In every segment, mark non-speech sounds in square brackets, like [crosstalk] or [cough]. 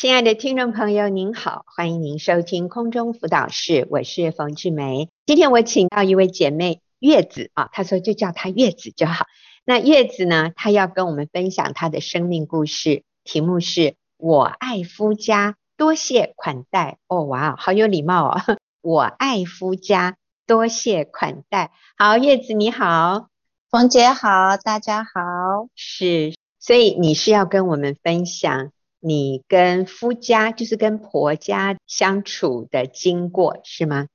亲爱的听众朋友，您好，欢迎您收听空中辅导室，我是冯志梅。今天我请到一位姐妹月子啊，她说就叫她月子就好。那月子呢，她要跟我们分享她的生命故事，题目是我爱夫家，多谢款待。哦，哇，好有礼貌哦。[laughs] 我爱夫家，多谢款待。好，月子你好，冯姐好，大家好。是，所以你是要跟我们分享。你跟夫家，就是跟婆家相处的经过是吗？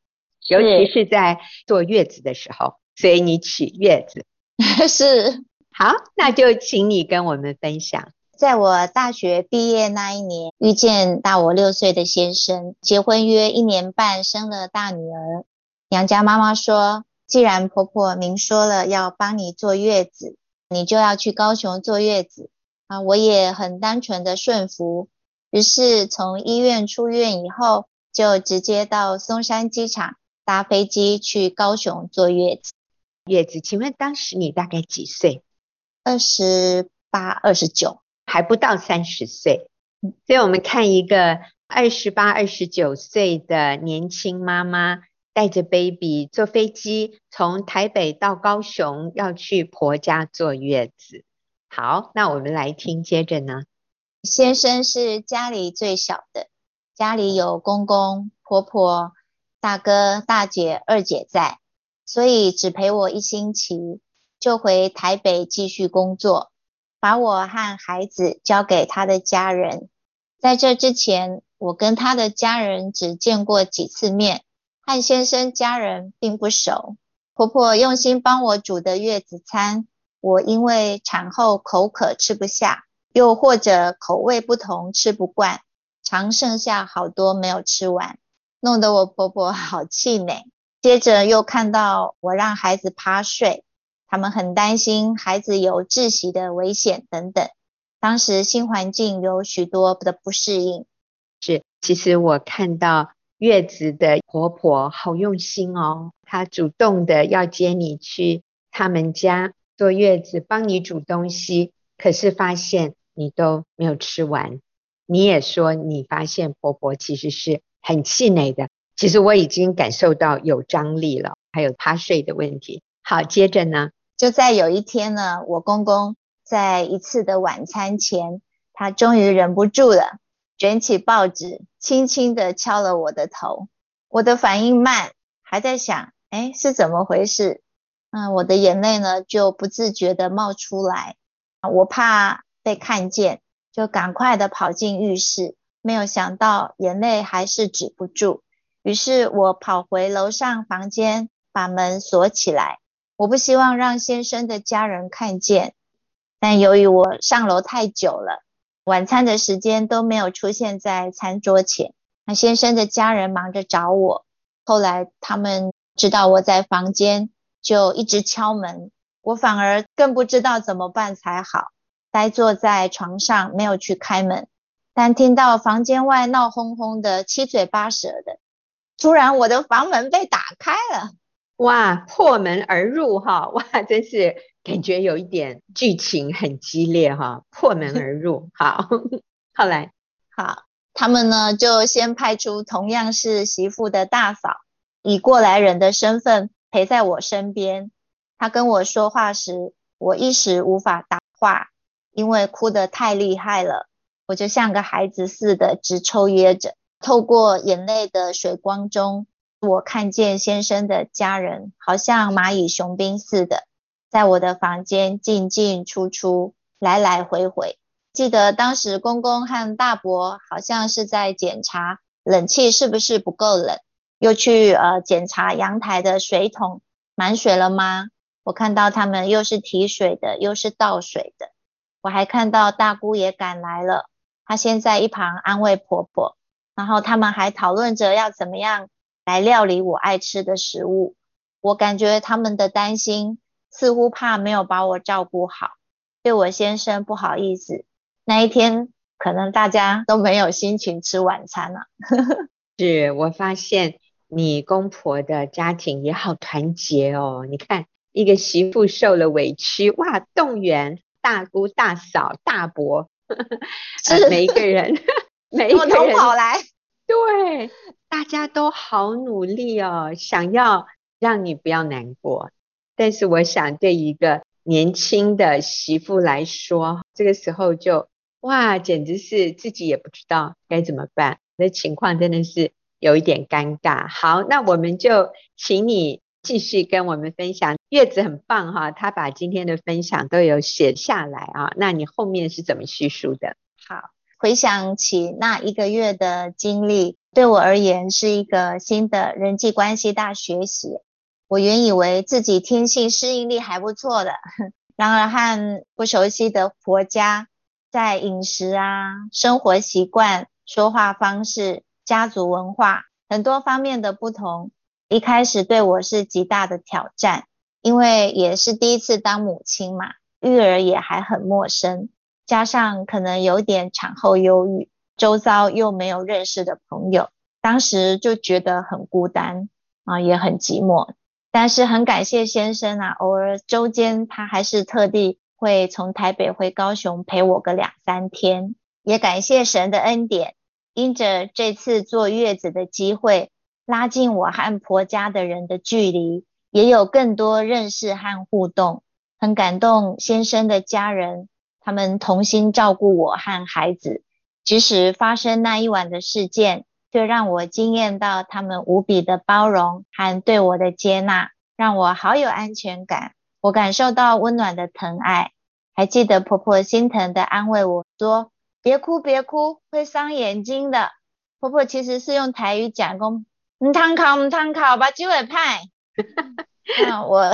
尤其是在坐月子的时候，所以你取月子。[laughs] 是。好，那就请你跟我们分享。在我大学毕业那一年，遇见大我六岁的先生，结婚约一年半，生了大女儿。娘家妈妈说，既然婆婆明说了要帮你坐月子，你就要去高雄坐月子。啊，我也很单纯的顺服，于是从医院出院以后，就直接到松山机场搭飞机去高雄坐月子。月子，请问当时你大概几岁？二十八、二十九，还不到三十岁。所以我们看一个二十八、二十九岁的年轻妈妈，带着 baby 坐飞机从台北到高雄，要去婆家坐月子。好，那我们来听，接着呢。先生是家里最小的，家里有公公、婆婆、大哥、大姐、二姐在，所以只陪我一星期，就回台北继续工作，把我和孩子交给他的家人。在这之前，我跟他的家人只见过几次面，和先生家人并不熟。婆婆用心帮我煮的月子餐。我因为产后口渴吃不下，又或者口味不同吃不惯，常剩下好多没有吃完，弄得我婆婆 [laughs] 好气馁。接着又看到我让孩子趴睡，他们很担心孩子有窒息的危险等等。当时新环境有许多的不适应。是，其实我看到月子的婆婆好用心哦，她主动的要接你去他们家。坐月子帮你煮东西，可是发现你都没有吃完。你也说你发现婆婆其实是很气馁的。其实我已经感受到有张力了，还有趴睡的问题。好，接着呢，就在有一天呢，我公公在一次的晚餐前，他终于忍不住了，卷起报纸，轻轻地敲了我的头。我的反应慢，还在想，哎，是怎么回事？嗯，我的眼泪呢就不自觉地冒出来，我怕被看见，就赶快地跑进浴室，没有想到眼泪还是止不住，于是我跑回楼上房间，把门锁起来。我不希望让先生的家人看见，但由于我上楼太久了，晚餐的时间都没有出现在餐桌前，那先生的家人忙着找我，后来他们知道我在房间。就一直敲门，我反而更不知道怎么办才好，呆坐在床上没有去开门，但听到房间外闹哄哄的，七嘴八舌的。突然，我的房门被打开了，哇，破门而入哈，[laughs] 哇，真是感觉有一点剧情很激烈哈，破门而入，好，后来，好，他们呢就先派出同样是媳妇的大嫂，以过来人的身份。陪在我身边，他跟我说话时，我一时无法答话，因为哭得太厉害了，我就像个孩子似的直抽噎着。透过眼泪的水光中，我看见先生的家人好像蚂蚁雄兵似的，在我的房间进进出出，来来回回。记得当时公公和大伯好像是在检查冷气是不是不够冷。又去呃检查阳台的水桶满水了吗？我看到他们又是提水的，又是倒水的。我还看到大姑也赶来了，她先在一旁安慰婆婆，然后他们还讨论着要怎么样来料理我爱吃的食物。我感觉他们的担心似乎怕没有把我照顾好，对我先生不好意思。那一天可能大家都没有心情吃晚餐了。[laughs] 是我发现。你公婆的家庭也好团结哦！你看，一个媳妇受了委屈，哇，动员大姑、大嫂、大伯，呵 [laughs] 呵是、呃、每一个人 [laughs] 每一个人跑来，对，大家都好努力哦，想要让你不要难过。但是我想，对一个年轻的媳妇来说，这个时候就哇，简直是自己也不知道该怎么办，那情况真的是有一点尴尬。好，那我们就请你继续跟我们分享。月子很棒哈，他把今天的分享都有写下来啊。那你后面是怎么叙述的？好，回想起那一个月的经历，对我而言是一个新的人际关系大学习。我原以为自己天性适应力还不错的，[laughs] 然而和不熟悉的婆家，在饮食啊、生活习惯、说话方式、家族文化很多方面的不同，一开始对我是极大的挑战，因为也是第一次当母亲嘛，育儿也还很陌生，加上可能有点产后忧郁，周遭又没有认识的朋友，当时就觉得很孤单啊，也很寂寞。但是很感谢先生啊，偶尔周间他还是特地会从台北回高雄陪我个两三天，也感谢神的恩典，因着这次坐月子的机会，拉近我和婆家的人的距离，也有更多认识和互动，很感动先生的家人，他们同心照顾我和孩子，即使发生那一晚的事件。却让我惊艳到他们无比的包容和对我的接纳，让我好有安全感。我感受到温暖的疼爱，还记得婆婆心疼的安慰我说：“别哭，别哭，会伤眼睛的。”婆婆其实是用台语讲公：“唔通考，唔通考，把机会派。[laughs] ”那我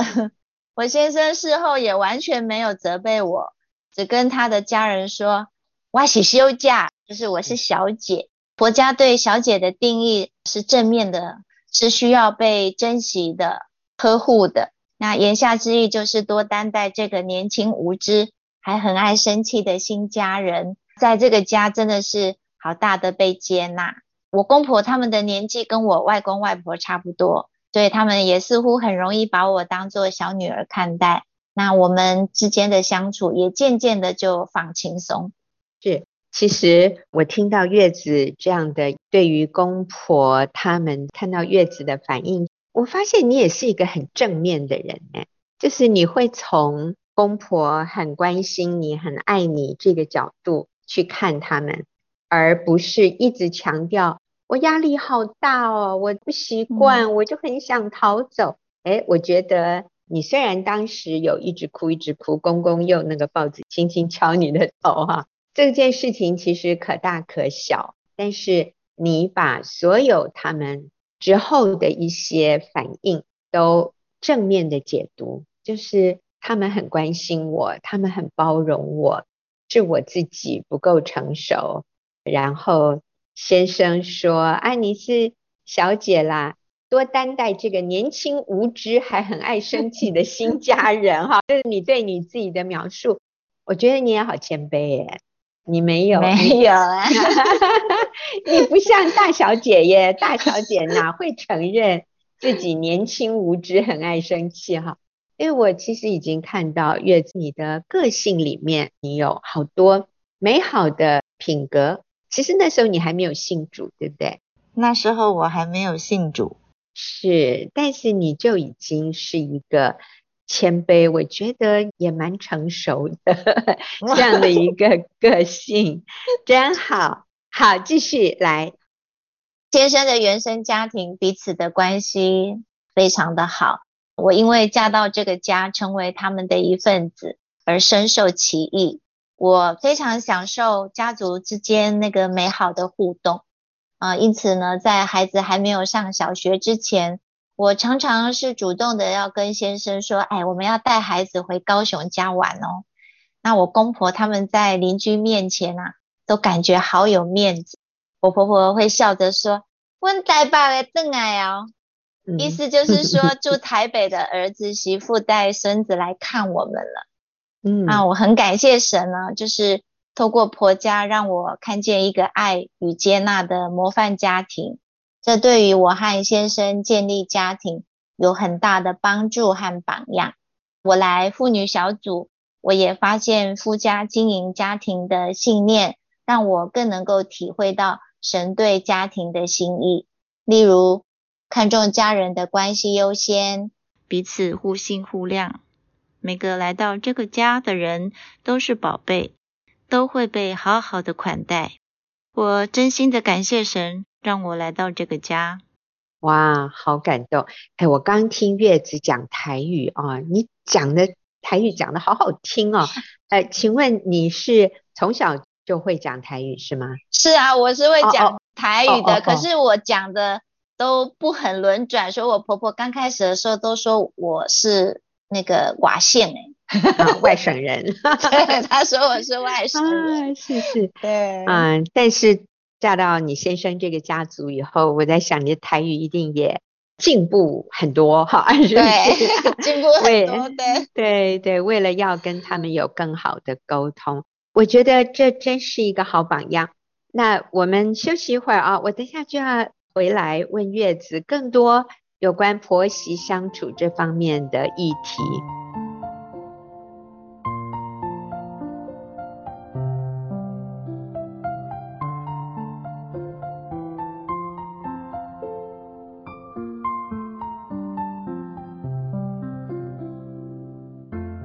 我先生事后也完全没有责备我，只跟他的家人说：“我是休假，就是我是小姐。”婆家对小姐的定义是正面的，是需要被珍惜的、呵护的。那言下之意就是多担待这个年轻无知还很爱生气的新家人，在这个家真的是好大的被接纳。我公婆他们的年纪跟我外公外婆差不多，所以他们也似乎很容易把我当做小女儿看待。那我们之间的相处也渐渐的就放轻松。是。其实我听到月子这样的，对于公婆他们看到月子的反应，我发现你也是一个很正面的人哎，就是你会从公婆很关心你、很爱你这个角度去看他们，而不是一直强调我压力好大哦，我不习惯，我就很想逃走。哎，我觉得你虽然当时有一直哭一直哭，公公用那个报纸轻轻敲你的头哈。这件事情其实可大可小，但是你把所有他们之后的一些反应都正面的解读，就是他们很关心我，他们很包容我，是我自己不够成熟。然后先生说：“啊，你是小姐啦，多担待这个年轻无知还很爱生气的新家人哈。”这是你对你自己的描述，我觉得你也好谦卑耶。你没有，没有啊！[laughs] 你不像大小姐耶，大小姐哪会承认自己年轻无知、很爱生气哈？因为我其实已经看到月子你的个性里面，你有好多美好的品格。其实那时候你还没有信主，对不对？那时候我还没有信主，是，但是你就已经是一个。谦卑，我觉得也蛮成熟的 [laughs] 这样的一个个性，真好。好，继续来。先生的原生家庭彼此的关系非常的好，我因为嫁到这个家，成为他们的一份子，而深受其益。我非常享受家族之间那个美好的互动啊，因此呢，在孩子还没有上小学之前。我常常是主动的要跟先生说，哎，我们要带孩子回高雄家玩哦。那我公婆他们在邻居面前啊，都感觉好有面子。我婆婆会笑着说：“问台北的邓爱哦。”意思就是说，[laughs] 住台北的儿子媳妇带孙子来看我们了。嗯，啊，我很感谢神呢，就是透过婆家让我看见一个爱与接纳的模范家庭。这对于我和先生建立家庭有很大的帮助和榜样。我来妇女小组，我也发现夫家经营家庭的信念，让我更能够体会到神对家庭的心意。例如，看重家人的关系优先，彼此互信互谅。每个来到这个家的人都是宝贝，都会被好好的款待。我真心的感谢神，让我来到这个家。哇，好感动！哎，我刚听月子讲台语啊，你讲的台语讲的好好听哦。[laughs] 哎，请问你是从小就会讲台语是吗？是啊，我是会讲台语的，哦哦哦哦哦，可是我讲的都不很轮转，所以我婆婆刚开始的时候都说我是那个瓦县哎，[laughs] 外省人。[laughs] 对，她说我是外省人，啊、是是，对，嗯，但是。嫁到你先生这个家族以后，我在想你的台语一定也进步很多哈，对，[laughs] 进步很多，对对对，为了要跟他们有更好的沟通，我觉得这真是一个好榜样。那我们休息一会儿啊，我等下就要回来问月子更多有关婆媳相处这方面的议题。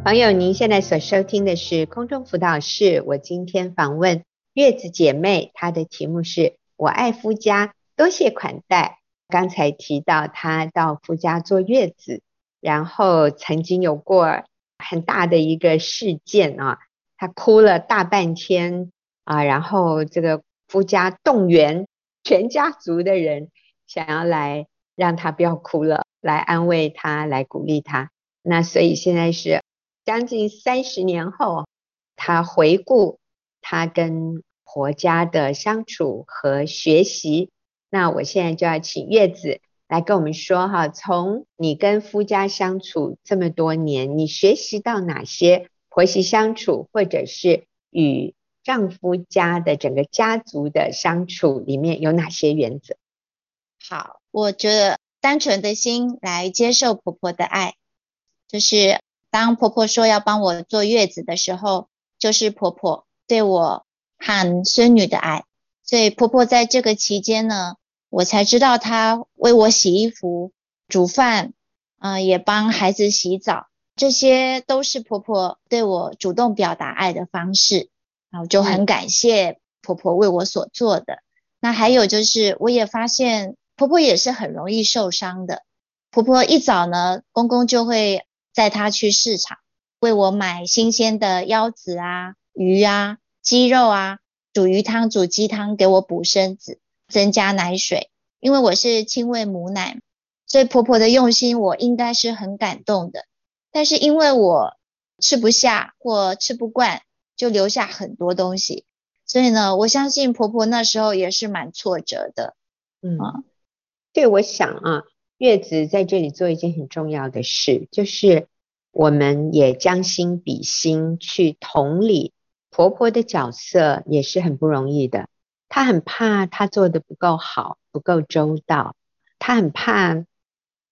朋友，您现在所收听的是空中辅导室。我今天访问月子姐妹，她的题目是“我爱夫家，多谢款待”。刚才提到她到夫家坐月子，然后曾经有过很大的一个事件啊，她哭了大半天啊，然后这个夫家动员全家族的人，想要来让她不要哭了，来安慰她，来鼓励她。那所以现在是。将近三十年后，她回顾她跟婆家的相处和学习。那我现在就要请月子来跟我们说哈，从你跟夫家相处这么多年，你学习到哪些婆媳相处，或者是与丈夫家的整个家族的相处里面有哪些原则？好，我觉得单纯的心来接受婆婆的爱，就是。当婆婆说要帮我坐月子的时候，就是婆婆对我和孙女的爱。所以婆婆在这个期间呢，我才知道她为我洗衣服、煮饭，啊、呃，也帮孩子洗澡，这些都是婆婆对我主动表达爱的方式。然后就很感谢婆婆为我所做的。那还有就是，我也发现婆婆也是很容易受伤的。婆婆一早呢，公公就会。带她去市场，为我买新鲜的腰子啊、鱼啊、鸡肉啊，煮鱼汤、煮鸡汤，给我补身子，增加奶水。因为我是亲喂母奶，所以婆婆的用心，我应该是很感动的。但是因为我吃不下或吃不惯，就留下很多东西。所以呢，我相信婆婆那时候也是蛮挫折的。嗯，对，我想啊。月子在这里做一件很重要的事，就是我们也将心比心，去同理婆婆的角色也是很不容易的。她很怕她做的不够好，不够周到，她很怕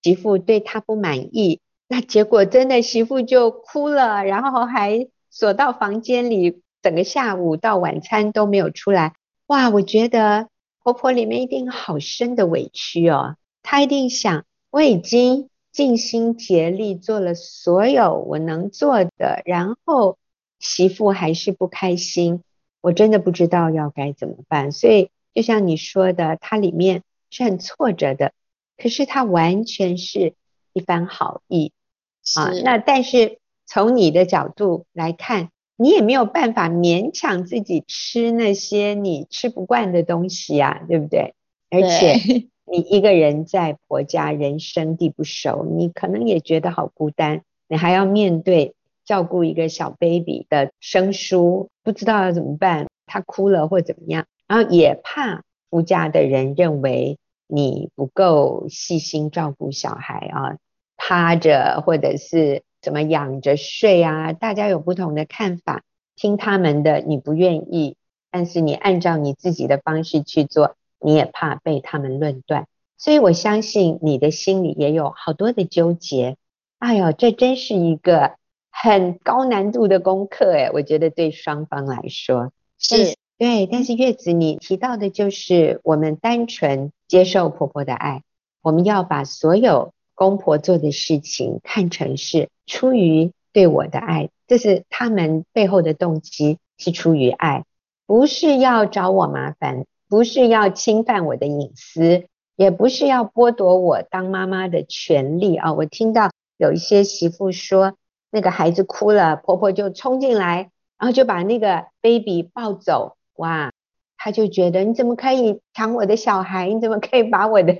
媳妇对她不满意，那结果真的媳妇就哭了，然后还锁到房间里，整个下午到晚餐都没有出来。哇，我觉得婆婆里面一定好深的委屈哦。她一定想，我已经尽心竭力做了所有我能做的，然后媳妇还是不开心，我真的不知道要该怎么办。所以就像你说的，它里面是很挫折的，可是它完全是一番好意啊。那但是从你的角度来看，你也没有办法勉强自己吃那些你吃不惯的东西呀，对不对？而且。[laughs] 你一个人在婆家，人生地不熟，你可能也觉得好孤单。你还要面对照顾一个小 baby 的生疏，不知道要怎么办，他哭了或怎么样，然后也怕夫家的人认为你不够细心照顾小孩啊，趴着或者是怎么仰着睡啊，大家有不同的看法，听他们的你不愿意，但是你按照你自己的方式去做。你也怕被他们论断，所以我相信你的心里也有好多的纠结。哎呦，这真是一个很高难度的功课诶，我觉得对双方来说是。对，对，但是月子你提到的就是我们单纯接受婆婆的爱，我们要把所有公婆做的事情看成是出于对我的爱，这是他们背后的动机是出于爱，不是要找我麻烦，不是要侵犯我的隐私，也不是要剥夺我当妈妈的权利啊！我听到有一些媳妇说，那个孩子哭了，婆婆就冲进来，然后就把那个 baby 抱走，哇！她就觉得你怎么可以抢我的小孩？你怎么可以把我的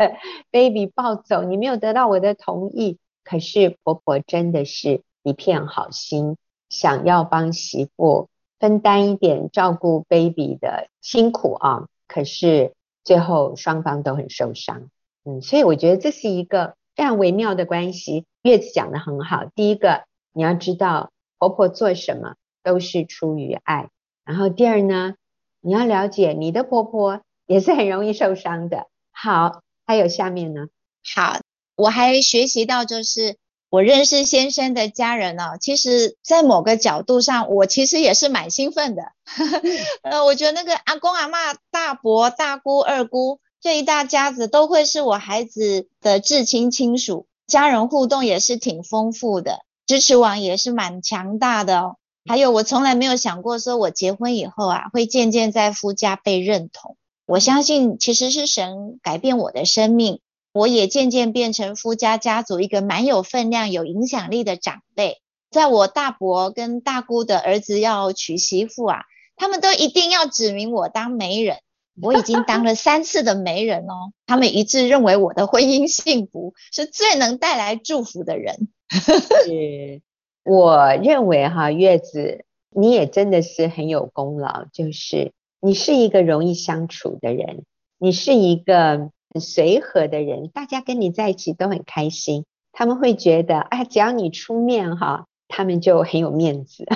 baby 抱走？你没有得到我的同意。可是婆婆真的是一片好心，想要帮媳妇分担一点照顾 baby 的辛苦啊！可是最后双方都很受伤，嗯，所以我觉得这是一个非常微妙的关系。月子讲得很好，第一个你要知道婆婆做什么都是出于爱，然后第二呢，你要了解你的婆婆也是很容易受伤的。好，还有下面呢？好，我还学习到就是。我认识先生的家人哦，其实，在某个角度上，我其实也是蛮兴奋的。[laughs] 呃，我觉得那个阿公阿嬷、大伯、大姑、二姑这一大家子都会是我孩子的至亲亲属，家人互动也是挺丰富的，支持网也是蛮强大的哦。还有，我从来没有想过说，我结婚以后啊，会渐渐在夫家被认同。我相信，其实是神改变我的生命。我也渐渐变成夫家家族一个蛮有分量、有影响力的长辈。在我大伯跟大姑的儿子要娶媳妇啊，他们都一定要指名我当媒人。我已经当了 [laughs] 三次的媒人哦，他们一致认为我的婚姻幸福是最能带来祝福的人。是，我认为哈，月子你也真的是很有功劳，就是你是一个容易相处的人，你是一个。很随和的人，大家跟你在一起都很开心。他们会觉得，哎，只要你出面哈，他们就很有面子。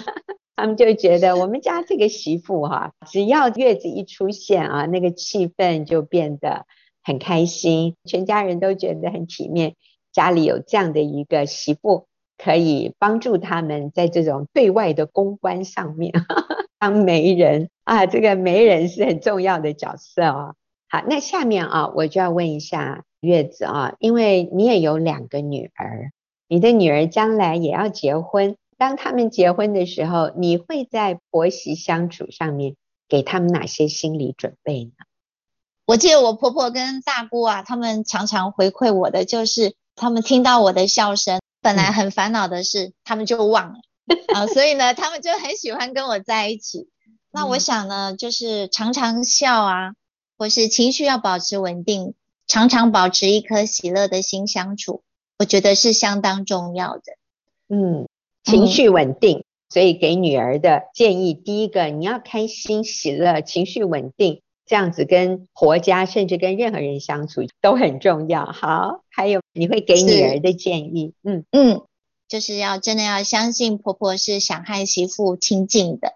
他们就觉得我们家这个媳妇哈，只要月子一出现啊，那个气氛就变得很开心，全家人都觉得很体面。家里有这样的一个媳妇，可以帮助他们在这种对外的公关上面 [laughs] 当媒人啊，这个媒人是很重要的角色啊。好，那下面啊，我就要问一下月子啊，因为你也有两个女儿，你的女儿将来也要结婚，当他们结婚的时候，你会在婆媳相处上面给他们哪些心理准备呢？我记得我婆婆跟大姑啊，他们常常回馈我的就是，他们听到我的笑声，本来很烦恼的事，他们就忘了啊，所以呢，他们就很喜欢跟我在一起。那我想呢，就是常常笑啊。或是情绪要保持稳定，常常保持一颗喜乐的心相处，我觉得是相当重要的。嗯，情绪稳定，嗯、所以给女儿的建议，第一个你要开心喜乐，情绪稳定，这样子跟婆家甚至跟任何人相处都很重要。好，还有你会给女儿的建议，嗯嗯，就是要真的要相信婆婆是想和媳妇亲近的。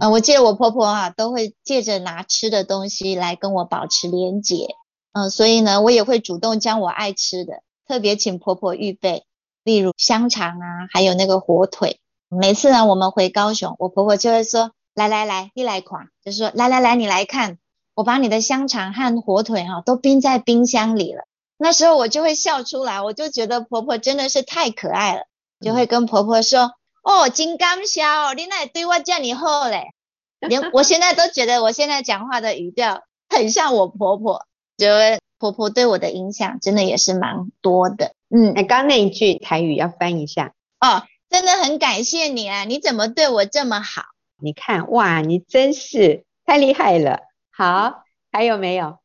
呃，我记得我婆婆啊，都会借着拿吃的东西来跟我保持连结，嗯、呃，所以呢，我也会主动将我爱吃的特别请婆婆预备，例如香肠啊，还有那个火腿。每次呢，我们回高雄，我婆婆就会说：“来来来，你来看，就是说来来来，你来看，我把你的香肠和火腿哈、啊、都冰在冰箱里了。”那时候我就会笑出来，我就觉得婆婆真的是太可爱了，就会跟婆婆说。哦，真感谢哦，你那对我叫你好嘞，连我现在都觉得我现在讲话的语调很像我婆婆，觉得婆婆对我的影响真的也是蛮多的。嗯，刚刚那一句台语要翻一下哦，真的很感谢你啊，你怎么对我这么好？你看哇，你真是太厉害了。好，还有没有？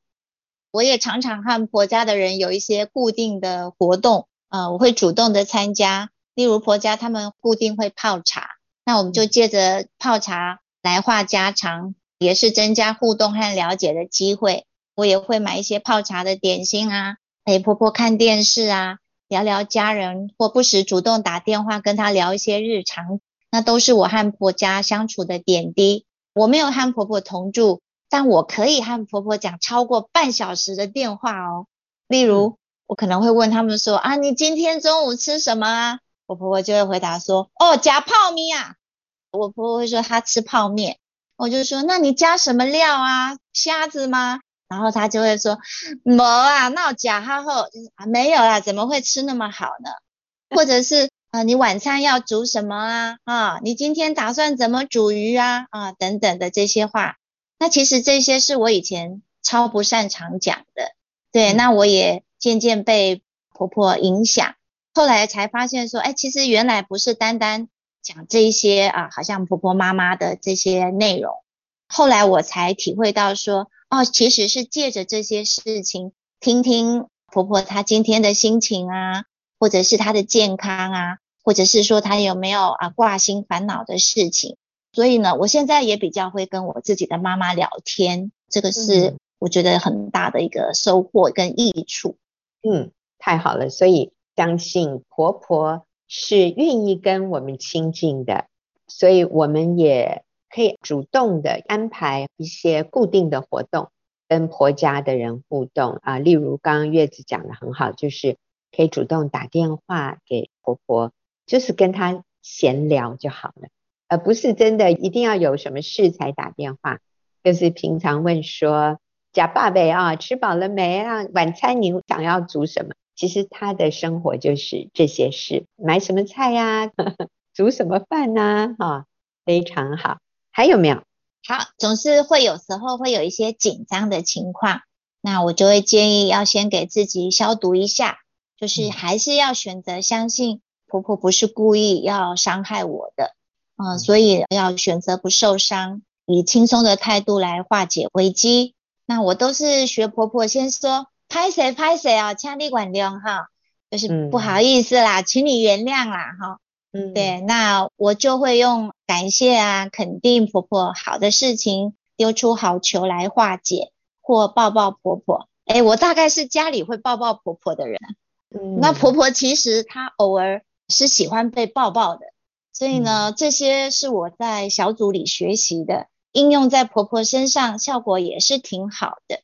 我也常常和婆家的人有一些固定的活动，呃，我会主动的参加。例如婆家他们固定会泡茶，那我们就借着泡茶来话家常，也是增加互动和了解的机会。我也会买一些泡茶的点心啊，陪婆婆看电视啊，聊聊家人，或不时主动打电话跟她聊一些日常，那都是我和婆家相处的点滴。我没有和婆婆同住，但我可以和婆婆讲超过半小时的电话哦。例如，我可能会问他们说啊，你今天中午吃什么啊？我婆婆就会回答说：“哦，加泡面啊。”我婆婆会说她吃泡面。我就说，那你加什么料啊？虾子吗？然后他就会说，没啊，那我加哈后啊没有啦，怎么会吃那么好呢？或者是啊，你晚餐要煮什么啊？啊，你今天打算怎么煮鱼啊？啊，等等的这些话，那其实这些是我以前超不擅长讲的，对，那我也渐渐被婆婆影响，后来才发现说，哎，其实原来不是单单讲这些啊，好像婆婆妈妈的这些内容，后来我才体会到说，哦，其实是借着这些事情，听听婆婆她今天的心情啊。或者是她的健康啊，或者是说她有没有啊挂心烦恼的事情，所以呢，我现在也比较会跟我自己的妈妈聊天，这个是我觉得很大的一个收获跟益处。嗯，太好了，所以相信婆婆是愿意跟我们亲近的，所以我们也可以主动的安排一些固定的活动，跟婆家的人互动啊，例如刚刚月子讲的很好，就是。可以主动打电话给婆婆，就是跟她闲聊就好了，而不是真的一定要有什么事才打电话。就是平常问说：“假爸爸啊，吃饱了没啊？晚餐你想要煮什么？”其实他的生活就是这些事：买什么菜呀、啊，[laughs] 煮什么饭呐、啊？哈、非常好。还有没有？好，总是会有时候会有一些紧张的情况，那我就会建议要先给自己消毒一下。就是还是要选择相信婆婆不是故意要伤害我的，嗯、呃，所以要选择不受伤，以轻松的态度来化解危机。那我都是学婆婆先说，拍谁拍谁啊，请你管用哈，就是不好意思啦，嗯、请你原谅啦哈。嗯，对，那我就会用感谢啊，肯定婆婆好的事情，丢出好球来化解，或抱抱婆婆。诶，我大概是家里会抱抱婆婆的人。嗯，那婆婆其实她偶尔是喜欢被抱抱的，所以呢，这些是我在小组里学习的，应用在婆婆身上效果也是挺好的。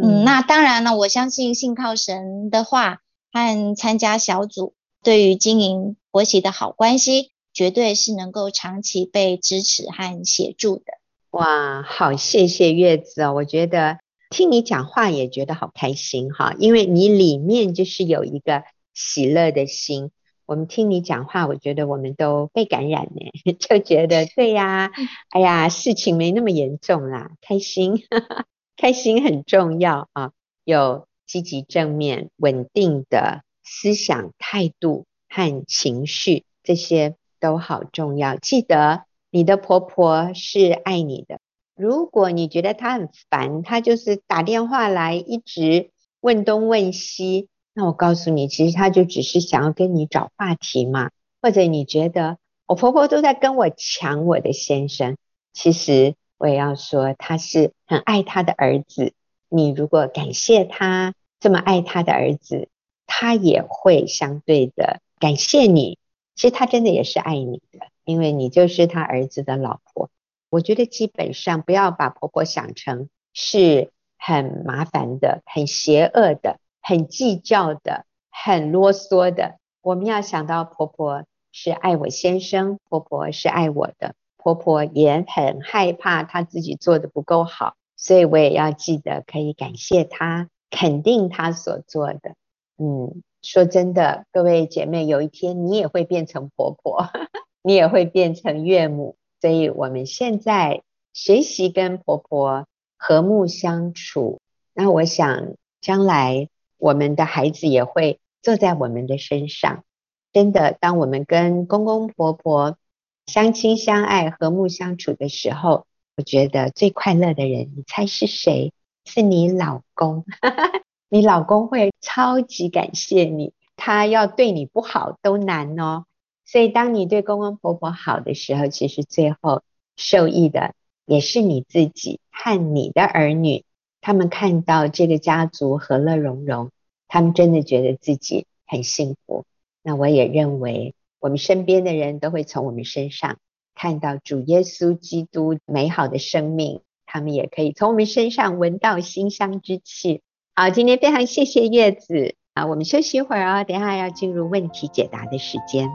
嗯，那当然了，我相信信靠神的话和参加小组，对于经营婆媳的好关系，绝对是能够长期被支持和协助的。哇，好，谢谢月子哦，我觉得。听你讲话也觉得好开心哈，因为你里面就是有一个喜乐的心。我们听你讲话，我觉得我们都被感染呢，[laughs] 就觉得对呀，哎呀，事情没那么严重啦，开心，[laughs] 开心很重要啊，有积极正面稳定的思想态度和情绪，这些都好重要。记得你的婆婆是爱你的。如果你觉得她很烦，她就是打电话来一直问东问西，那我告诉你，其实她就只是想要跟你找话题嘛。或者你觉得我婆婆都在跟我抢我的先生，其实我也要说，她是很爱她的儿子。你如果感谢她这么爱她的儿子，她也会相对的感谢你。其实他真的也是爱你的，因为你就是他儿子的老婆。我觉得基本上不要把婆婆想成是很麻烦的、很邪恶的、很计较的、很啰嗦的。我们要想到婆婆是爱我先生，婆婆是爱我的，婆婆也很害怕她自己做的不够好，所以我也要记得可以感谢她，肯定她所做的。嗯，说真的，各位姐妹，有一天你也会变成婆婆，[laughs] 你也会变成岳母。所以我们现在学习跟婆婆和睦相处，那我想将来我们的孩子也会坐在我们的身上。真的，当我们跟公公婆婆相亲相爱、和睦相处的时候，我觉得最快乐的人，你猜是谁？是你老公。[laughs] 你老公会超级感谢你，他要对你不好都难哦。所以，当你对公公婆婆好的时候，其实最后受益的也是你自己和你的儿女。他们看到这个家族和乐融融，他们真的觉得自己很幸福。那我也认为，我们身边的人都会从我们身上看到主耶稣基督美好的生命，他们也可以从我们身上闻到馨香之气。好，今天非常谢谢叶子啊，我们休息一会儿哦，等一下要进入问题解答的时间。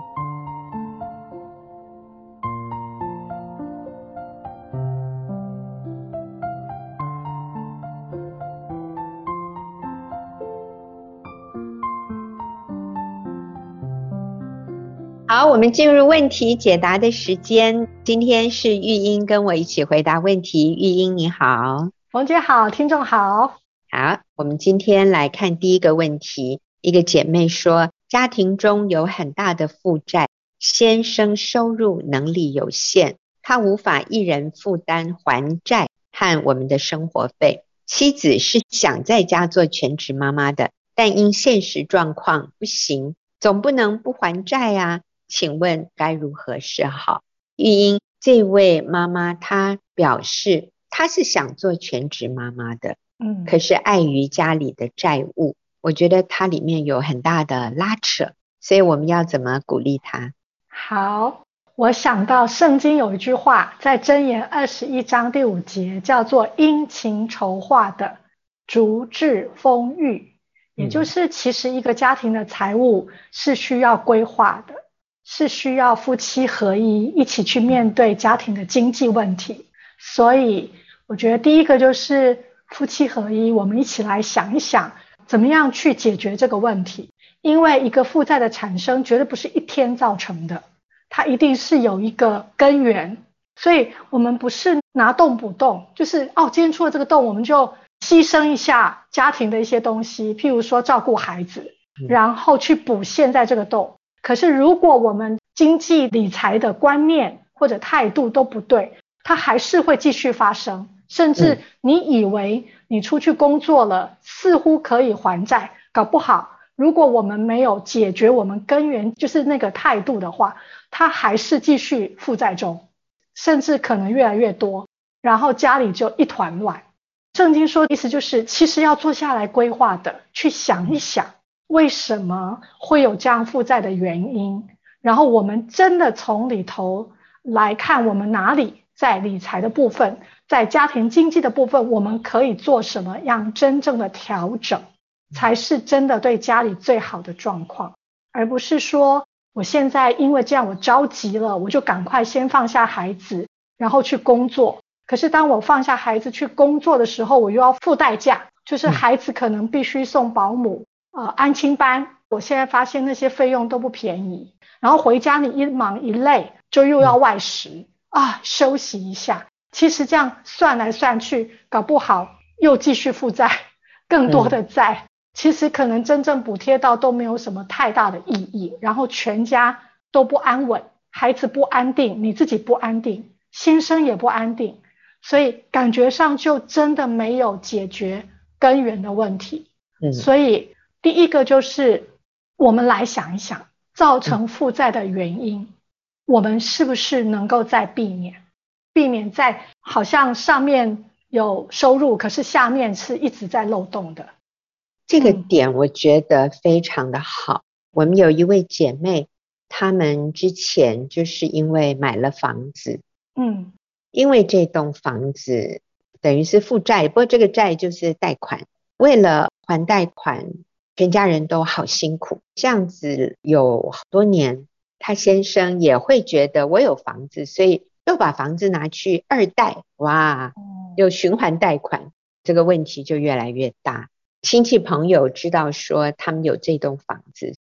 好，我们进入问题解答的时间。今天是玉英跟我一起回答问题，玉英你好，王姐好，听众好，好。我们今天来看第一个问题。一个姐妹说，家庭中有很大的负债，先生收入能力有限，他无法一人负担还债和我们的生活费。妻子是想在家做全职妈妈的，但因现实状况不行，总不能不还债啊。请问该如何是好？玉英，这位妈妈她表示，她是想做全职妈妈的，嗯，可是碍于家里的债务，我觉得它里面有很大的拉扯，所以我们要怎么鼓励他？好，我想到圣经有一句话，在箴言二十一章第五节，叫做“殷勤筹划的，足致丰裕”，也就是其实一个家庭的财务是需要规划的。是需要夫妻合一，一起去面对家庭的经济问题。所以，我觉得第一个就是夫妻合一，我们一起来想一想，怎么样去解决这个问题。因为一个负债的产生，绝对不是一天造成的，它一定是有一个根源。所以，我们不是拿洞补洞，就是哦，今天出了这个洞，我们就牺牲一下家庭的一些东西，譬如说照顾孩子，然后去补现在这个洞。可是，如果我们经济理财的观念或者态度都不对，它还是会继续发生。甚至你以为你出去工作了，似乎可以还债，搞不好，如果我们没有解决我们根源，就是那个态度的话，他还是继续负债中，甚至可能越来越多，然后家里就一团乱。圣经说的意思就是，其实要坐下来规划的，去想一想。为什么会有这样负债的原因？然后我们真的从里头来看，我们哪里在理财的部分，在家庭经济的部分，我们可以做什么样真正的调整，才是真的对家里最好的状况，而不是说我现在因为这样我着急了，我就赶快先放下孩子，然后去工作。可是当我放下孩子去工作的时候，我又要付代价，就是孩子可能必须送保姆。呃，安亲班，我现在发现那些费用都不便宜。然后回家你一忙一累，就又要外食啊，休息一下。其实这样算来算去，搞不好又继续负债，[laughs] 更多的债。其实可能真正补贴到都没有什么太大的意义。然后全家都不安稳，孩子不安定，你自己不安定，先生也不安定，所以感觉上就真的没有解决根源的问题。嗯，所以。第一个就是，我们来想一想，造成负债的原因，我们是不是能够再避免？避免在好像上面有收入，可是下面是一直在漏洞的。这个点我觉得非常的好。我们有一位姐妹，她们之前就是因为买了房子，嗯，因为这栋房子等于是负债，不过这个债就是贷款，为了还贷款。全家人都好辛苦，这样子有好多年，他先生也会觉得我有房子，所以又把房子拿去二贷，哇，又循环贷款，这个问题就越来越大。亲戚朋友知道说他们有这栋房子，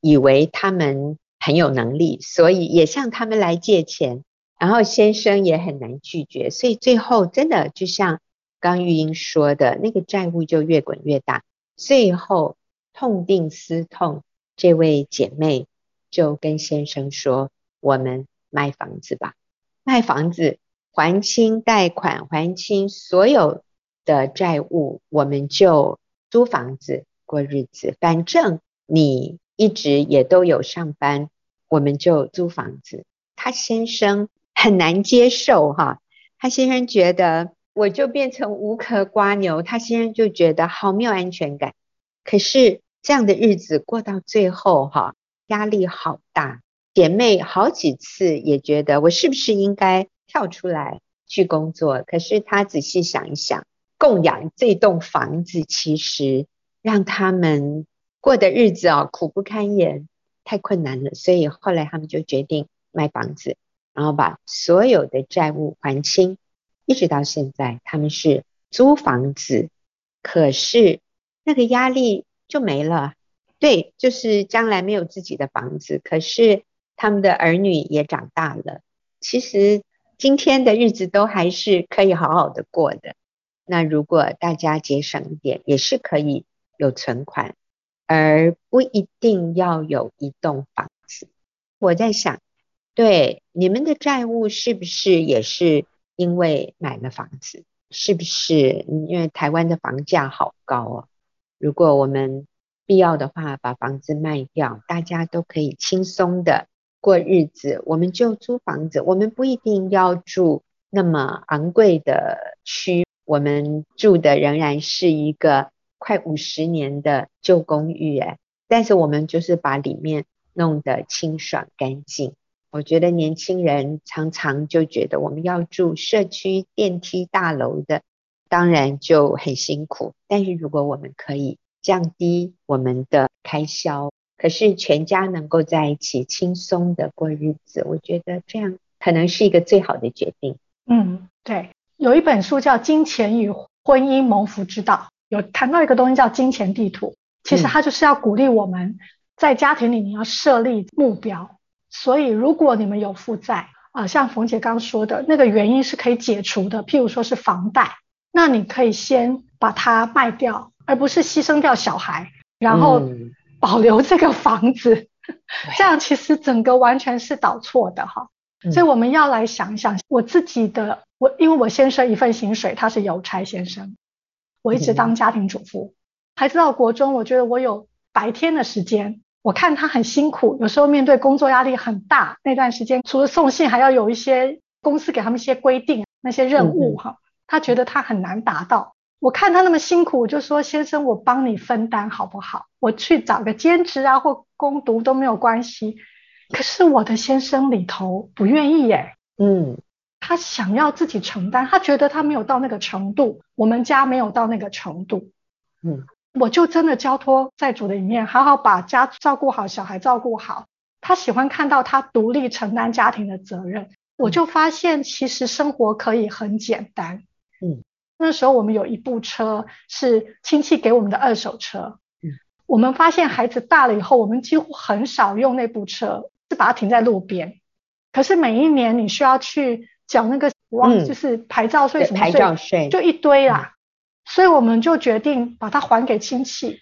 以为他们很有能力，所以也向他们来借钱，然后先生也很难拒绝，所以最后真的就像刚玉英说的，那个债务就越滚越大，最后。痛定思痛，这位姐妹就跟先生说：“我们卖房子吧，卖房子还清贷款，还清所有的债务，我们就租房子过日子。反正你一直也都有上班，我们就租房子。”他先生很难接受哈，他先生觉得我就变成无壳蜗牛，他先生就觉得好没有安全感。可是这样的日子过到最后，哈，压力好大。姐妹好几次也觉得，我是不是应该跳出来去工作？可是她仔细想一想，供养这栋房子，其实让他们过的日子啊，苦不堪言，太困难了。所以后来他们就决定卖房子，然后把所有的债务还清。一直到现在，他们是租房子，可是那个压力。就没了，对，就是将来没有自己的房子。可是他们的儿女也长大了，其实今天的日子都还是可以好好的过的。那如果大家节省一点，也是可以有存款，而不一定要有一栋房子。我在想，对，你们的债务是不是也是因为买了房子？是不是因为台湾的房价好高哦？如果我们必要的话，把房子卖掉，大家都可以轻松的过日子。我们就租房子，我们不一定要住那么昂贵的区。我们住的仍然是一个快五十年的旧公寓，哎，但是我们就是把里面弄得清爽干净。我觉得年轻人常常就觉得我们要住社区电梯大楼的，当然就很辛苦。但是如果我们可以降低我们的开销，可是全家能够在一起轻松的过日子，我觉得这样可能是一个最好的决定。嗯，对。有一本书叫《金钱与婚姻谋福之道》，有谈到一个东西叫金钱地图。其实它就是要鼓励我们在家庭里面要设立目标。所以如果你们有负债啊、呃，像冯姐刚说的那个原因是可以解除的，譬如说是房贷，那你可以先把它卖掉，而不是牺牲掉小孩，然后保留这个房子。嗯、这样其实整个完全是倒错的哈。所以我们要来想一想，我自己的我，因为我先生一份薪水，他是邮差先生，我一直当家庭主妇，孩子到国中，我觉得我有白天的时间，我看他很辛苦，有时候面对工作压力很大，那段时间除了送信，还要有一些公司给他们一些规定，那些任务哈，他觉得他很难达到。我看他那么辛苦，我就说先生，我帮你分担好不好？我去找个兼职啊，或攻读都没有关系。可是我的先生里头不愿意耶，嗯，他想要自己承担，他觉得他没有到那个程度，我们家没有到那个程度，嗯，我就真的交托在主的里面，好好把家照顾好，小孩照顾好。他喜欢看到他独立承担家庭的责任，我就发现其实生活可以很简单，嗯，那时候我们有一部车是亲戚给我们的二手车，嗯，我们发现孩子大了以后，我们几乎很少用那部车。是把它停在路边，可是每一年你需要去缴那个，嗯，就是牌照税什么税，牌照税就一堆啦，嗯，所以我们就决定把它还给亲戚，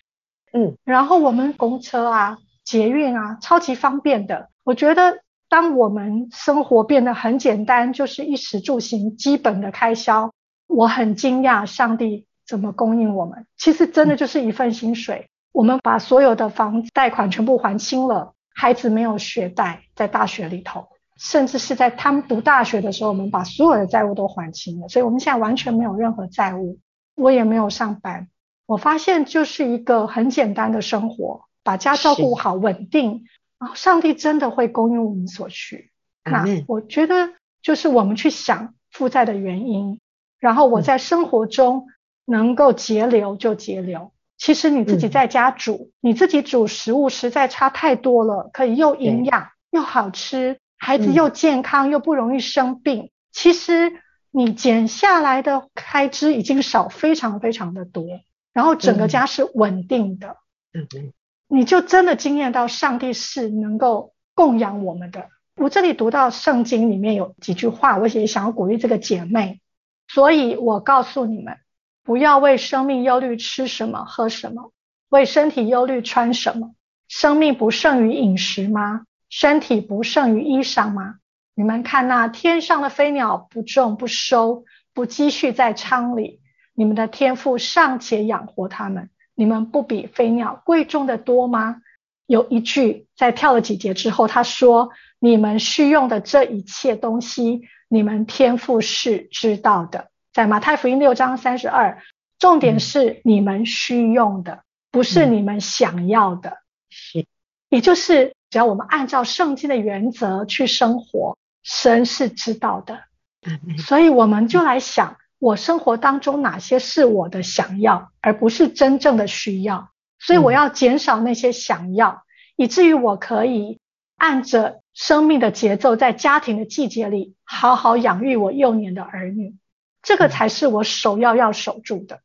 嗯，然后我们公车啊、捷运啊，超级方便的。我觉得当我们生活变得很简单，就是衣食住行基本的开销，我很惊讶上帝怎么供应我们。其实真的就是一份薪水，嗯，我们把所有的房子贷款全部还清了。孩子没有学贷，在大学里头，甚至是在他们读大学的时候，我们把所有的债务都还清了，所以我们现在完全没有任何债务。我也没有上班，我发现就是一个很简单的生活，把家照顾好，稳定，然后上帝真的会供应我们所需。那我觉得就是我们去想负债的原因，然后我在生活中能够节流就节流。其实你自己在家煮，嗯，你自己煮食物实在差太多了，可以又营养又好吃，孩子又健康，嗯，又不容易生病。其实你减下来的开支已经少非常非常的多，然后整个家是稳定的。嗯嗯，你就真的惊艳到上帝是能够供养我们的。我这里读到圣经里面有几句话，我也想要鼓励这个姐妹，所以我告诉你们。不要为生命忧虑吃什么喝什么，为身体忧虑穿什么。生命不胜于饮食吗？身体不胜于衣裳吗？你们看那天上的飞鸟，不种不收，不积蓄在仓里，你们的天赋尚且养活他们，你们不比飞鸟贵重的多吗？有一句在跳了几节之后，他说：“你们需用的这一切东西，你们天父是知道的。”在马太福音六章三十二，重点是你们需用的，不是你们想要的。是，也就是只要我们按照圣经的原则去生活，神是知道的。所以我们就来想，我生活当中哪些是我的想要，而不是真正的需要。所以我要减少那些想要，以至于我可以按着生命的节奏，在家庭的季节里，好好养育我幼年的儿女。这个才是我首要要守住的，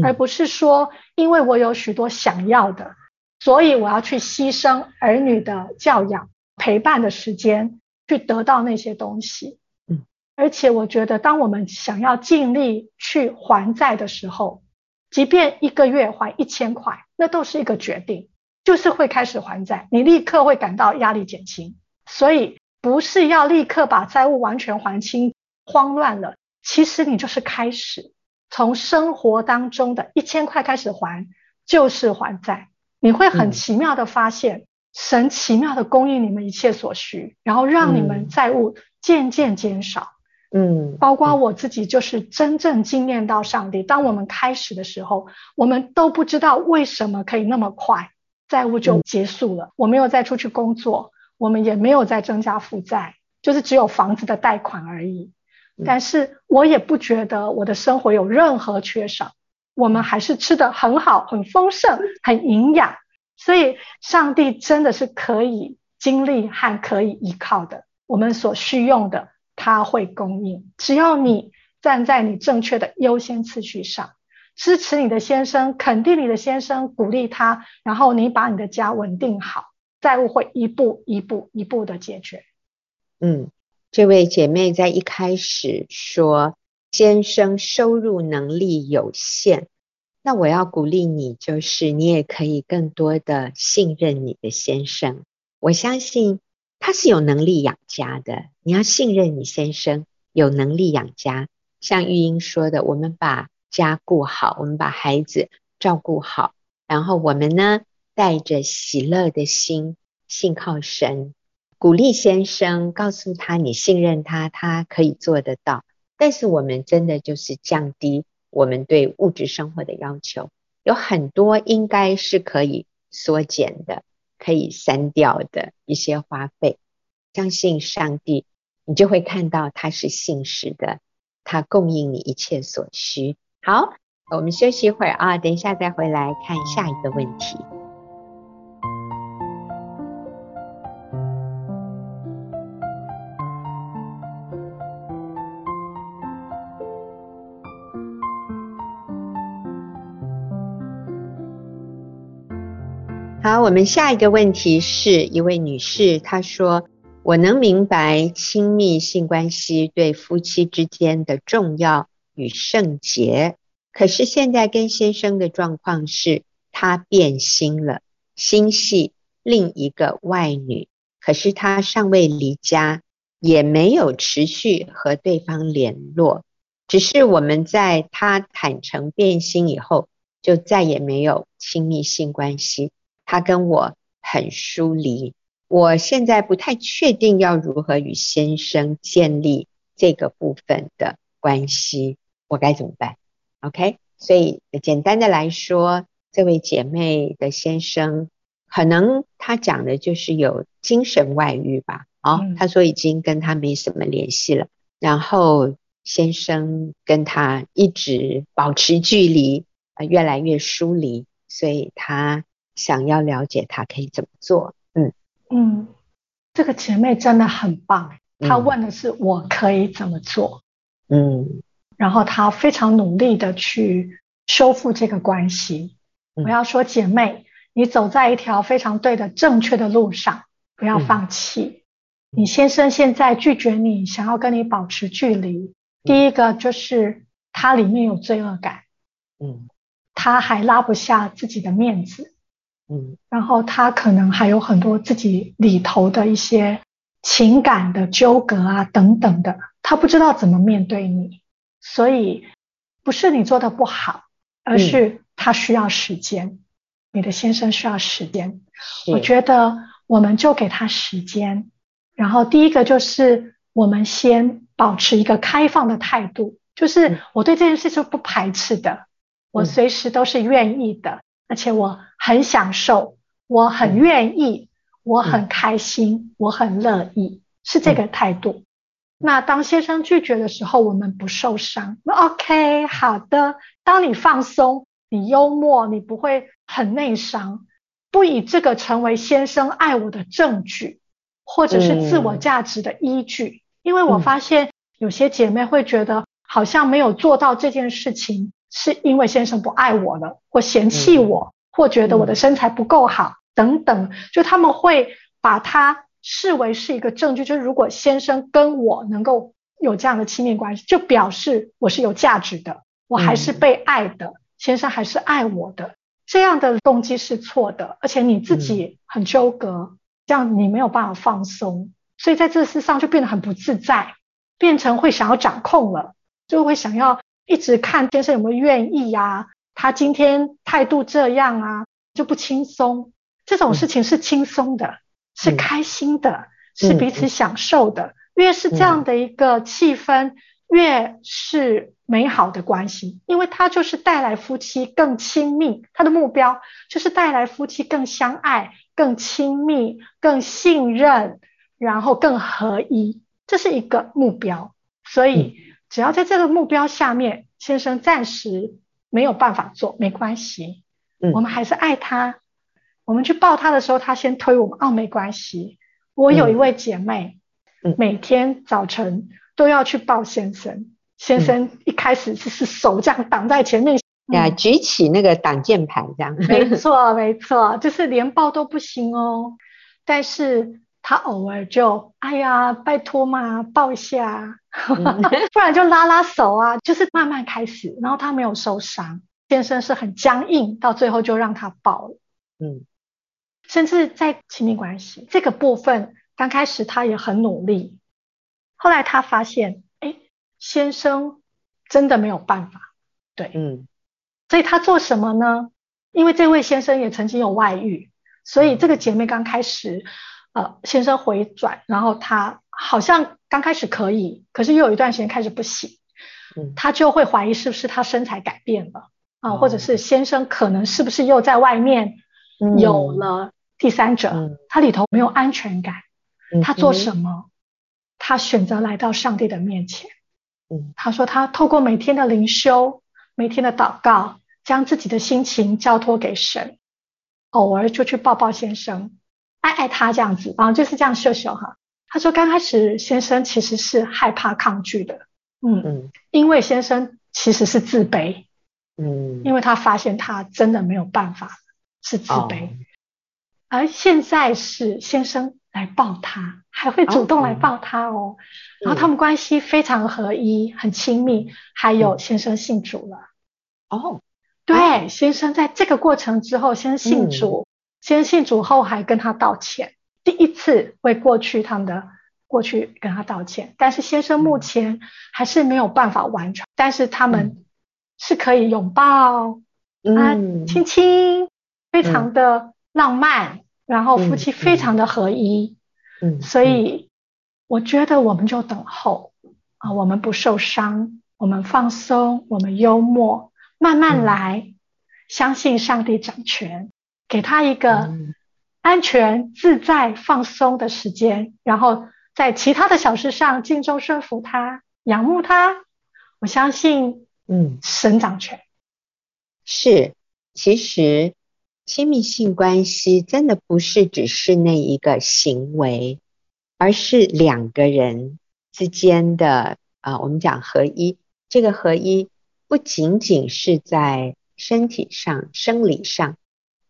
而不是说因为我有许多想要的，所以我要去牺牲儿女的教养，陪伴的时间去得到那些东西。嗯，而且我觉得，当我们想要尽力去还债的时候，即便一个月还一千块，那都是一个决定，就是会开始还债，你立刻会感到压力减轻。所以不是要立刻把债务完全还清，慌乱了。其实你就是开始从生活当中的一千块开始还，就是还债。你会很奇妙的发现，嗯、神奇妙的供应你们一切所需，然后让你们债务渐渐减少。嗯，包括我自己，就是真正经验到上帝。当我们开始的时候，我们都不知道为什么可以那么快，债务就结束了。我没有再出去工作，我们也没有在增加负债，就是只有房子的贷款而已。但是我也不觉得我的生活有任何缺少。我们还是吃得很好，很丰盛，很营养，所以上帝真的是可以经历和可以依靠的。我们所需用的，他会供应。只要你站在你正确的优先次序上，支持你的先生，肯定你的先生，鼓励他，然后你把你的家稳定好，债务会一步一步一步的解决。嗯，这位姐妹在一开始说。先生收入能力有限，那我要鼓励你，就是你也可以更多的信任你的先生。我相信他是有能力养家的，你要信任你先生有能力养家。像玉英说的，我们把家顾好，我们把孩子照顾好，然后我们呢，带着喜乐的心，信靠神，鼓励先生，告诉他你信任他，他可以做得到。但是我们真的就是降低我们对物质生活的要求，有很多应该是可以缩减的，可以删掉的一些花费。相信上帝，你就会看到他是信实的，他供应你一切所需。好，我们休息一会儿啊，等一下再回来看下一个问题。好，我们下一个问题是一位女士，她说：“我能明白亲密性关系对夫妻之间的重要与圣洁，可是现在跟先生的状况是，他变心了，心系另一个外女，可是他尚未离家，也没有持续和对方联络，只是我们在他坦诚变心以后，就再也没有亲密性关系。”他跟我很疏离，我现在不太确定要如何与先生建立这个部分的关系，我该怎么办？OK，所以简单的来说，这位姐妹的先生可能他讲的就是有精神外遇吧？啊、嗯，他说已经跟他没什么联系了，然后先生跟他一直保持距离，呃，越来越疏离，所以他。想要了解他可以怎么做？嗯嗯，这个姐妹真的很棒。她问的是我可以怎么做？嗯，然后她非常努力的去修复这个关系。我要说，姐妹，你走在一条非常对的、正确的路上，不要放弃。你先生现在拒绝你，想要跟你保持距离。第一个就是他里面有罪恶感，嗯，他还拉不下自己的面子。嗯，然后他可能还有很多自己里头的一些情感的纠葛啊，等等的，他不知道怎么面对你，所以不是你做的不好，而是他需要时间，嗯、你的先生需要时间。我觉得我们就给他时间，然后第一个就是我们先保持一个开放的态度，就是我对这件事是不排斥的，我随时都是愿意的。而且我很享受，我很愿意，我很开心，我很乐意，是这个态度。那当先生拒绝的时候，我们不受伤。那 OK，好的。当你放松，你幽默，你不会很内伤，不以这个成为先生爱我的证据，或者是自我价值的依据。因为我发现有些姐妹会觉得，好像没有做到这件事情。是因为先生不爱我了，或嫌弃我，或觉得我的身材不够好，等等，就他们会把它视为是一个证据，就是如果先生跟我能够有这样的亲密关系，就表示我是有价值的，我还是被爱的，嗯、先生还是爱我的。这样的动机是错的，而且你自己很纠葛，嗯、这样你没有办法放松，所以在这事上就变得很不自在，变成会想要掌控了，就会想要一直看先生有没有愿意啊，他今天态度这样啊，就不轻松。这种事情是轻松的，嗯、是开心的，嗯、是彼此享受的。嗯、越是这样的一个气氛，嗯、越是。美好的关系，因为它就是带来夫妻更亲密，它的目标就是带来夫妻更相爱、更亲密、更信任，然后更合一，这是一个目标。所以，只要在这个目标下面，先生暂时没有办法做，没关系，我们还是爱他。我们去抱他的时候，他先推我们，哦，没关系。我有一位姐妹，每天早晨都要去抱先生。先生一开始就是手这样挡在前面，呀、嗯，举起那个挡箭牌这样。没错，没错，就是连抱都不行哦。但是他偶尔就，哎呀，拜托嘛，抱一下，嗯、[laughs] 不然就拉拉手啊，就是慢慢开始。然后他没有受伤，先生是很僵硬，到最后就让他抱了。嗯，甚至在亲密关系这个部分，刚开始他也很努力，后来他发现。先生真的没有办法，对，嗯，所以他做什么呢？因为这位先生也曾经有外遇，所以这个姐妹刚开始，呃，先生回转，然后他好像刚开始可以，可是又有一段时间开始不行，嗯，他就会怀疑是不是他身材改变了啊，呃，或者是先生可能是不是又在外面有了第三者，嗯，他里头没有安全感，他做什么？他选择来到上帝的面前。他说他透过每天的灵修，每天的祷告，将自己的心情交托给神，偶尔就去抱抱先生，爱爱他这样子，然后就是这样秀秀哈。他说刚开始先生其实是害怕抗拒的，嗯嗯，因为先生其实是自卑，嗯，因为他发现他真的没有办法是自卑，哦、而现在是先生。来抱他，还会主动来抱他哦。哦然后他们关系非常合一，嗯、很亲密。还有先生信主了。哦，对，哦、先生在这个过程之后，先信主，嗯、先信主后还跟他道歉，第一次为过去他们的过去跟他道歉。但是先生目前还是没有办法完成，嗯、但是他们是可以拥抱，嗯、啊，亲亲，非常的浪漫。嗯然后夫妻非常的合一，嗯，嗯，所以我觉得我们就等候啊，我们不受伤，我们放松，我们幽默，慢慢来，嗯、相信上帝掌权，给他一个安全、自在、放松的时间，然后在其他的小事上尽忠顺服他，仰慕他。我相信，嗯，神掌权是，其实。亲密性关系真的不是只是那一个行为，而是两个人之间的啊，我们讲合一。这个合一不仅仅是在身体上、生理上，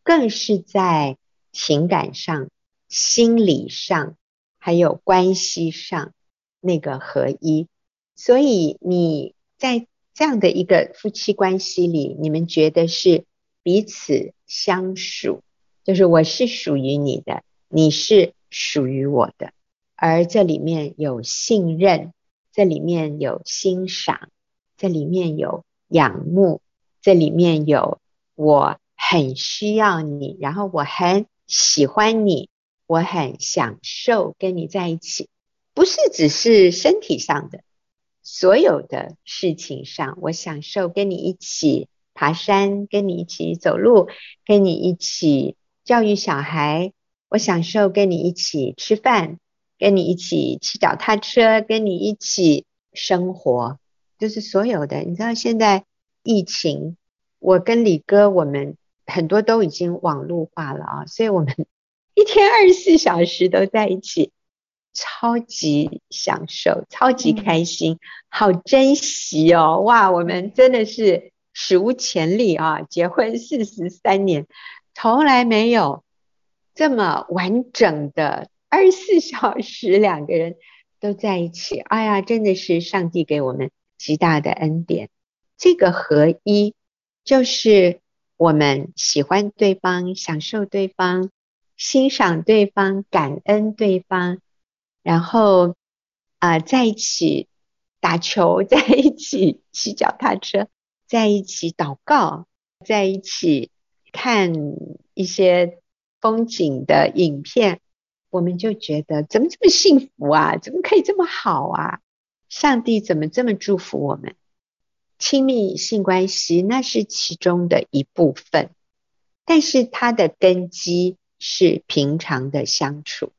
更是在情感上、心理上，还有关系上那个合一。所以你在这样的一个夫妻关系里，你们觉得是？彼此相属，就是我是属于你的，你是属于我的，而这里面有信任，这里面有欣赏，这里面有仰慕，这里面有我很需要你，然后我很喜欢你，我很享受跟你在一起，不是只是身体上的，所有的事情上，我享受跟你一起。爬山，跟你一起走路，跟你一起教育小孩。我享受跟你一起吃饭，跟你一起骑脚踏车，跟你一起生活，就是所有的。你知道现在疫情，我跟李哥我们很多都已经网络化了啊，所以我们一天二十四小时都在一起，超级享受，超级开心，好珍惜哦！哇，我们真的是。史无前例啊！结婚四十三年，从来没有这么完整的二十四小时两个人都在一起。哎呀，真的是上帝给我们极大的恩典。这个合一就是我们喜欢对方、享受对方、欣赏对方、感恩对方，然后啊、在一起打球，[laughs] 在一起骑脚踏车，在一起祷告，在一起看一些风景的影片，我们就觉得怎么这么幸福啊？怎么可以这么好啊？上帝怎么这么祝福我们？亲密性关系那是其中的一部分，但是它的根基是平常的相处、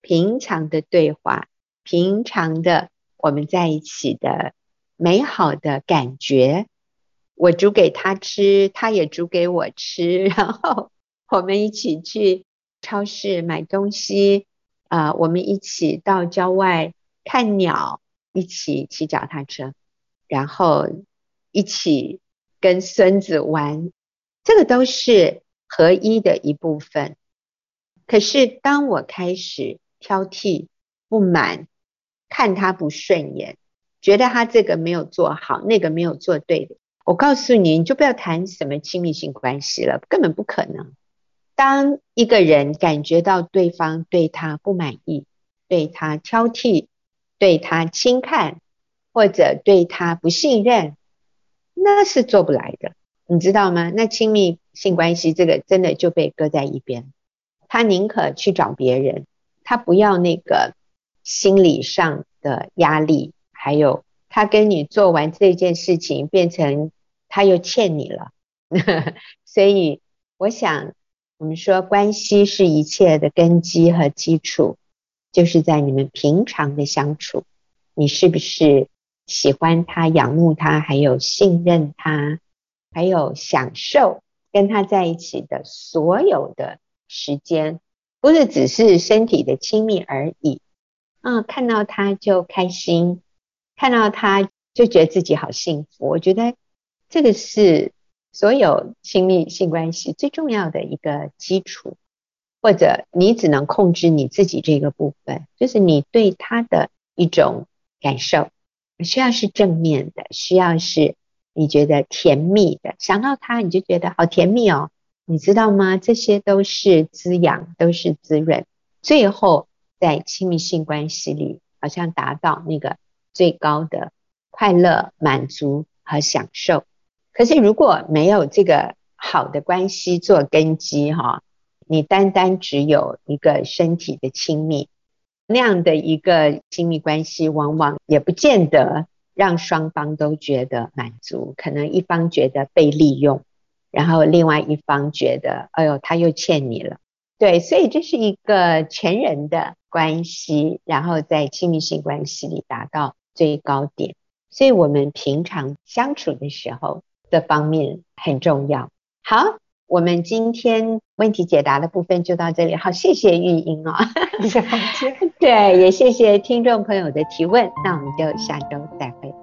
平常的对话、平常的我们在一起的美好的感觉。我煮给他吃，他也煮给我吃，[laughs] 然后我们一起去超市买东西，啊、我们一起到郊外看鸟，一起骑脚踏车，然后。一起跟孙子玩，这个都是合一的一部分。可是当我开始挑剔、不满，看他不顺眼，觉得他这个没有做好，那个没有做对的，我告诉你，你就不要谈什么亲密性关系了，根本不可能。当一个人感觉到对方对他不满意，对他挑剔，对他轻看，或者对他不信任，那是做不来的，你知道吗？那亲密性关系这个真的就被搁在一边，他宁可去找别人，他不要那个心理上的压力，还有他跟你做完这件事情，变成他又欠你了。[laughs] 所以我想，我们说关系是一切的根基和基础，就是在你们平常的相处，你是不是？喜欢他、仰慕他，还有信任他，还有享受跟他在一起的所有的时间，不是只是身体的亲密而已。嗯，看到他就开心，看到他就觉得自己好幸福。我觉得这个是所有亲密性关系最重要的一个基础，或者你只能控制你自己这个部分，就是你对他的一种感受。需要是正面的，需要是你觉得甜蜜的，想到他你就觉得好甜蜜哦，你知道吗？这些都是滋养，都是滋润，最后在亲密性关系里，好像达到那个最高的快乐、满足和享受。可是如果没有这个好的关系做根基哈，你单单只有一个身体的亲密。那样的一个亲密关系，往往也不见得让双方都觉得满足。可能一方觉得被利用，然后另外一方觉得，哎呦，他又欠你了。对，所以这是一个全人的关系，然后在亲密性关系里达到最高点。所以我们平常相处的时候，这方面很重要。好。我们今天问题解答的部分就到这里，好，谢谢玉英哦，[laughs] 谢谢 [laughs] 对，也谢谢听众朋友的提问，那我们就下周再会。